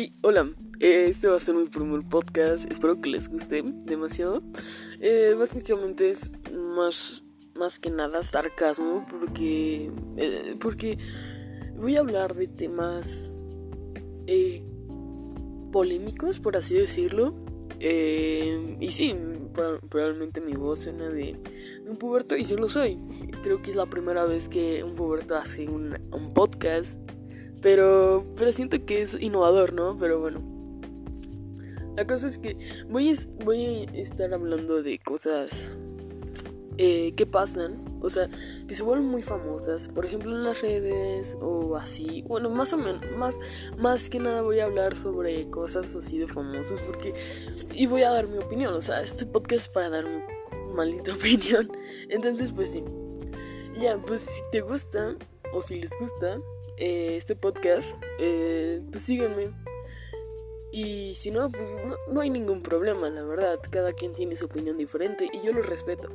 Hey, hola, eh, este va a ser mi primer podcast, espero que les guste demasiado. Eh, básicamente es más, más que nada sarcasmo porque, eh, porque voy a hablar de temas polémicos, por así decirlo. y sí, probablemente mi voz suena de, un puberto y sí lo soy. Creo que es la primera vez que un puberto hace un, un podcast pero, pero siento que es innovador, ¿no? Pero bueno. La cosa es que voy a, voy a estar hablando de cosas eh, que pasan, o sea, que se vuelven muy famosas, por ejemplo en las redes o así. Bueno, más o menos, más, más que nada voy a hablar sobre cosas así de famosas porque... Y voy a dar mi opinión, o sea, este podcast es para dar mi maldita opinión. Entonces, pues sí. Ya, pues si te gusta o si les gusta, eh, este podcast, eh, pues síganme. Y si no, pues no, hay ningún problema, la verdad. Cada quien tiene su opinión diferente y yo lo respeto.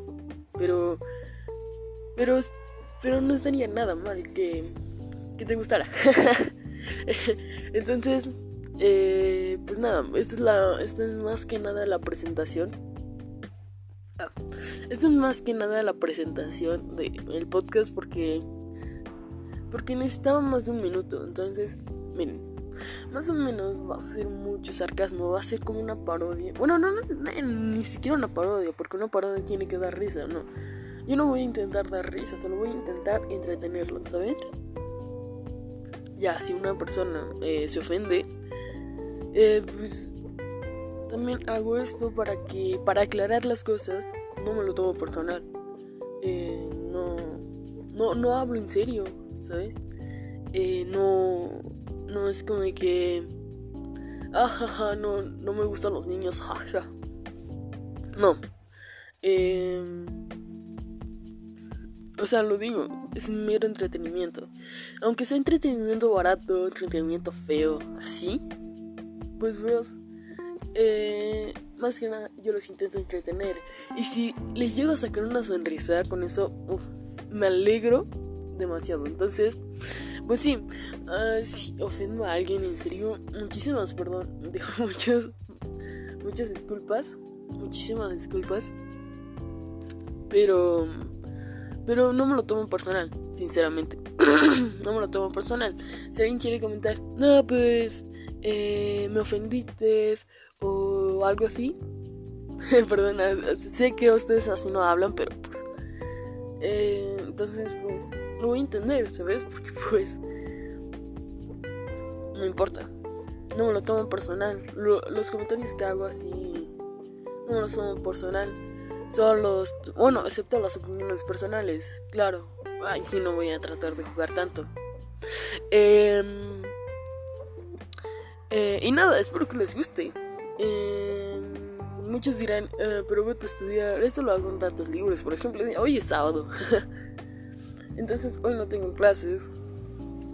Pero, pero, pero no sería nada mal que, que te gustara. Entonces, eh, pues nada, esta es, la, esta es más que nada la presentación. Ah, esta es más que nada la presentación del podcast porque porque necesitaba más de un minuto. Entonces, miren, más o menos va a ser mucho sarcasmo, va a ser como una parodia. Bueno, no, no, ni siquiera una parodia, porque una parodia tiene que dar risa, ¿no? Yo no voy a intentar dar risa, solo voy a intentar entretenerlos, ¿saben? Ya, si una persona eh, se ofende, eh, pues también hago esto para que, para aclarar las cosas, no me lo tomo personal. Eh, no, no, no hablo en serio. ¿Sabes? Eh, no, no es como que, ah, no, no me gustan los niños, jaja. No. Eh, o sea, lo digo, es mero entretenimiento. Aunque sea entretenimiento barato, entretenimiento feo, así, pues, bros, eh, más que nada yo los intento entretener. Y si les llego a sacar una sonrisa con eso, uf, me alegro demasiado. Entonces, pues sí, uh, si ofendo a alguien, en serio, muchísimas, perdón, dejo muchas, muchas disculpas, muchísimas disculpas, pero, pero no me lo tomo personal, sinceramente, no me lo tomo personal. Si alguien quiere comentar, no, pues, eh, me ofendiste o algo así, perdona, sé que ustedes así no hablan, pero pues, eh, entonces, pues, lo voy a entender, ¿sabes? Porque pues no importa. No me lo tomo personal. los comentarios que hago así no me los tomo personal. Son los, bueno, excepto las opiniones personales, claro. Ay, sí, no voy a tratar de jugar tanto. Em, eh, y nada, espero que les guste. Em, muchos dirán, eh, pero vete a estudiar. Esto lo hago en ratos libres, por ejemplo. Hoy es sábado. Entonces hoy no tengo clases.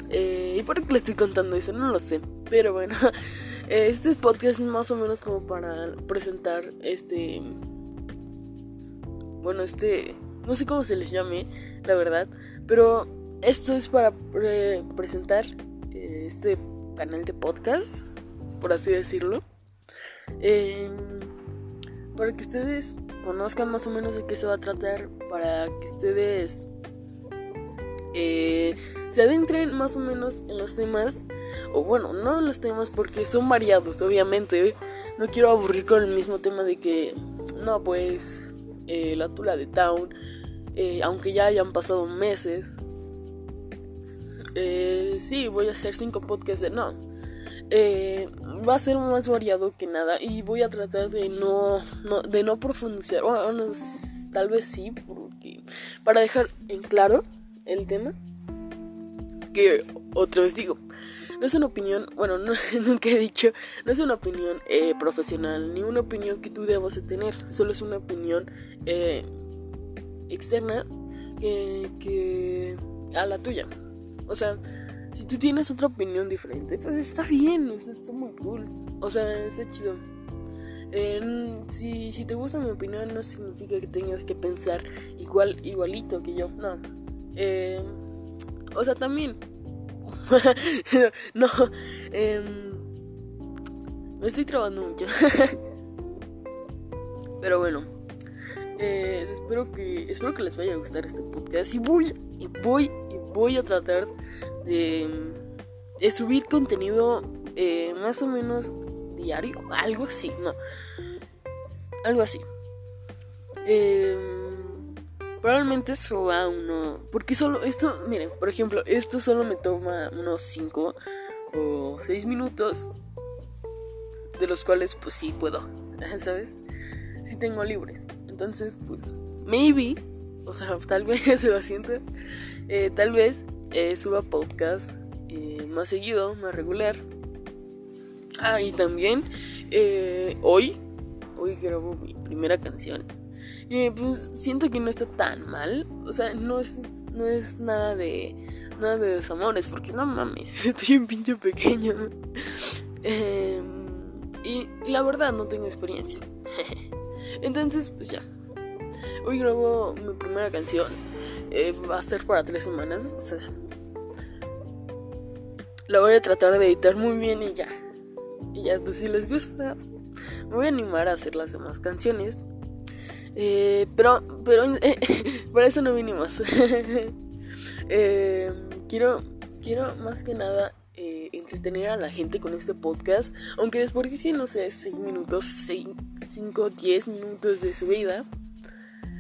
Eh, ¿Y por qué le estoy contando eso? No lo sé. Pero bueno, este podcast es más o menos como para presentar este... Bueno, este... No sé cómo se les llame, la verdad. Pero esto es para presentar eh, este canal de podcast, por así decirlo. Em, para que ustedes conozcan más o menos de qué se va a tratar, para que ustedes eh, se adentren más o menos en los temas, o bueno, no en los temas porque son variados, obviamente. No quiero aburrir con el mismo tema de que, no, pues, eh, la tula de Town, eh, aunque ya hayan pasado meses. Eh, sí, voy a hacer cinco podcasts de no. Va a ser más variado que nada y voy a tratar de no, de no profundizar. Bueno, tal vez sí, porque para dejar en claro el tema. Que otra vez digo, no es una opinión, bueno, nunca he dicho, no es una opinión eh, profesional, ni una opinión que tú debas de tener, solo es una opinión eh, externa que, a la tuya. O sea, si tú tienes otra opinión diferente, pues está bien, está muy cool. O sea, está chido. si, si te gusta mi opinión, no significa que tengas que pensar igual, igualito que yo, no. Eh, o sea, también. no. Em, Me estoy trabando mucho. Pero bueno. Eh, espero que espero que les vaya a gustar este podcast y voy y voy voy a tratar de, subir contenido eh, más o menos diario algo así no algo así. Eh, probablemente suba uno porque solo esto miren por ejemplo esto solo me toma unos 5 o 6 minutos de los cuales pues sí puedo sabes si tengo libres. Entonces, pues, maybe, o sea, tal vez se lo siento, eh, tal vez eh, suba podcast eh, más seguido, más regular. Ah, y también hoy, hoy grabo mi primera canción. Pues siento que no está tan mal, o sea, no es, no es nada de nada de desamores, porque no mames, estoy un pinche pequeño. Em, y, la verdad no tengo experiencia. Entonces, pues ya. Hoy grabo mi primera canción. Eh, va a ser para tres semanas. la voy a tratar de editar muy bien y ya. Y ya, pues si les gusta, me voy a animar a hacer las demás canciones. Eh, pero, pero, eh, para eso no vinimos. eh, quiero, quiero más que nada entretener a la gente con este podcast. Aunque después no sé, 6 minutos, 5, 10 minutos de su vida.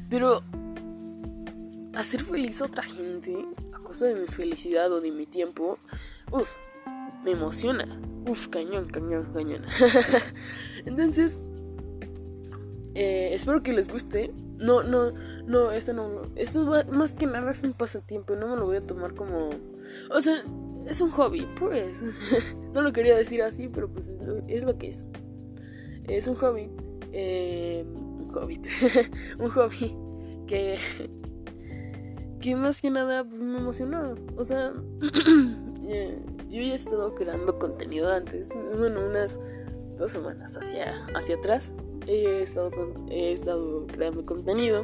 Pero hacer feliz a otra gente a causa de mi felicidad o de mi tiempo, uff, me emociona. Uff, cañón, cañón, cañón. Entonces, eh, espero que les guste. No, no, no, esto no. Esto es más que nada es un pasatiempo. No me lo voy a tomar como. O sea, es un hobby, pues. no lo quería decir así, pero pues es lo, que es. Es un hobby. Eh, hobby. un hobby que. que más que nada pues, me emocionó. O sea. yo ya he estado creando contenido antes. Bueno, unas dos semanas hacia, hacia atrás. He estado, he estado creando contenido.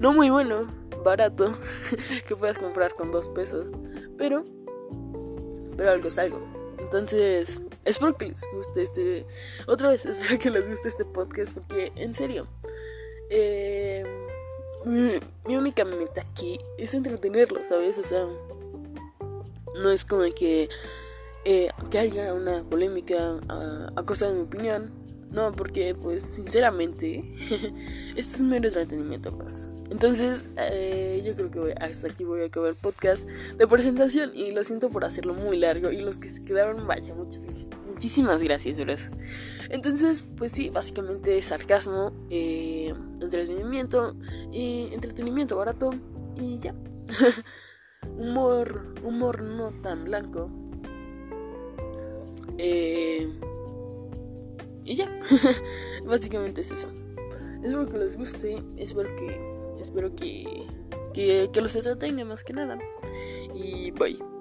No muy bueno, barato. que puedas comprar con dos pesos. Pero pero algo es algo. Entonces, espero que les guste este. Otra vez, espero que les guste este podcast porque, en serio, eh, mi, única meta aquí es entretenerlo, ¿sabes? O sea, no es como que, eh, que haya una polémica a, a costa de mi opinión. No, porque pues sinceramente esto es mero entretenimiento más. Entonces eh, yo creo que hasta aquí voy a acabar el podcast de presentación y lo siento por hacerlo muy largo y los que se quedaron, vaya, muchísimas gracias. Entonces pues sí, básicamente sarcasmo, eh, entretenimiento y entretenimiento barato y ya. humor, humor no tan blanco. Eh, y ya, básicamente es eso. Espero que les guste, espero que, espero que, que, que los entretenga más que nada. Y bye.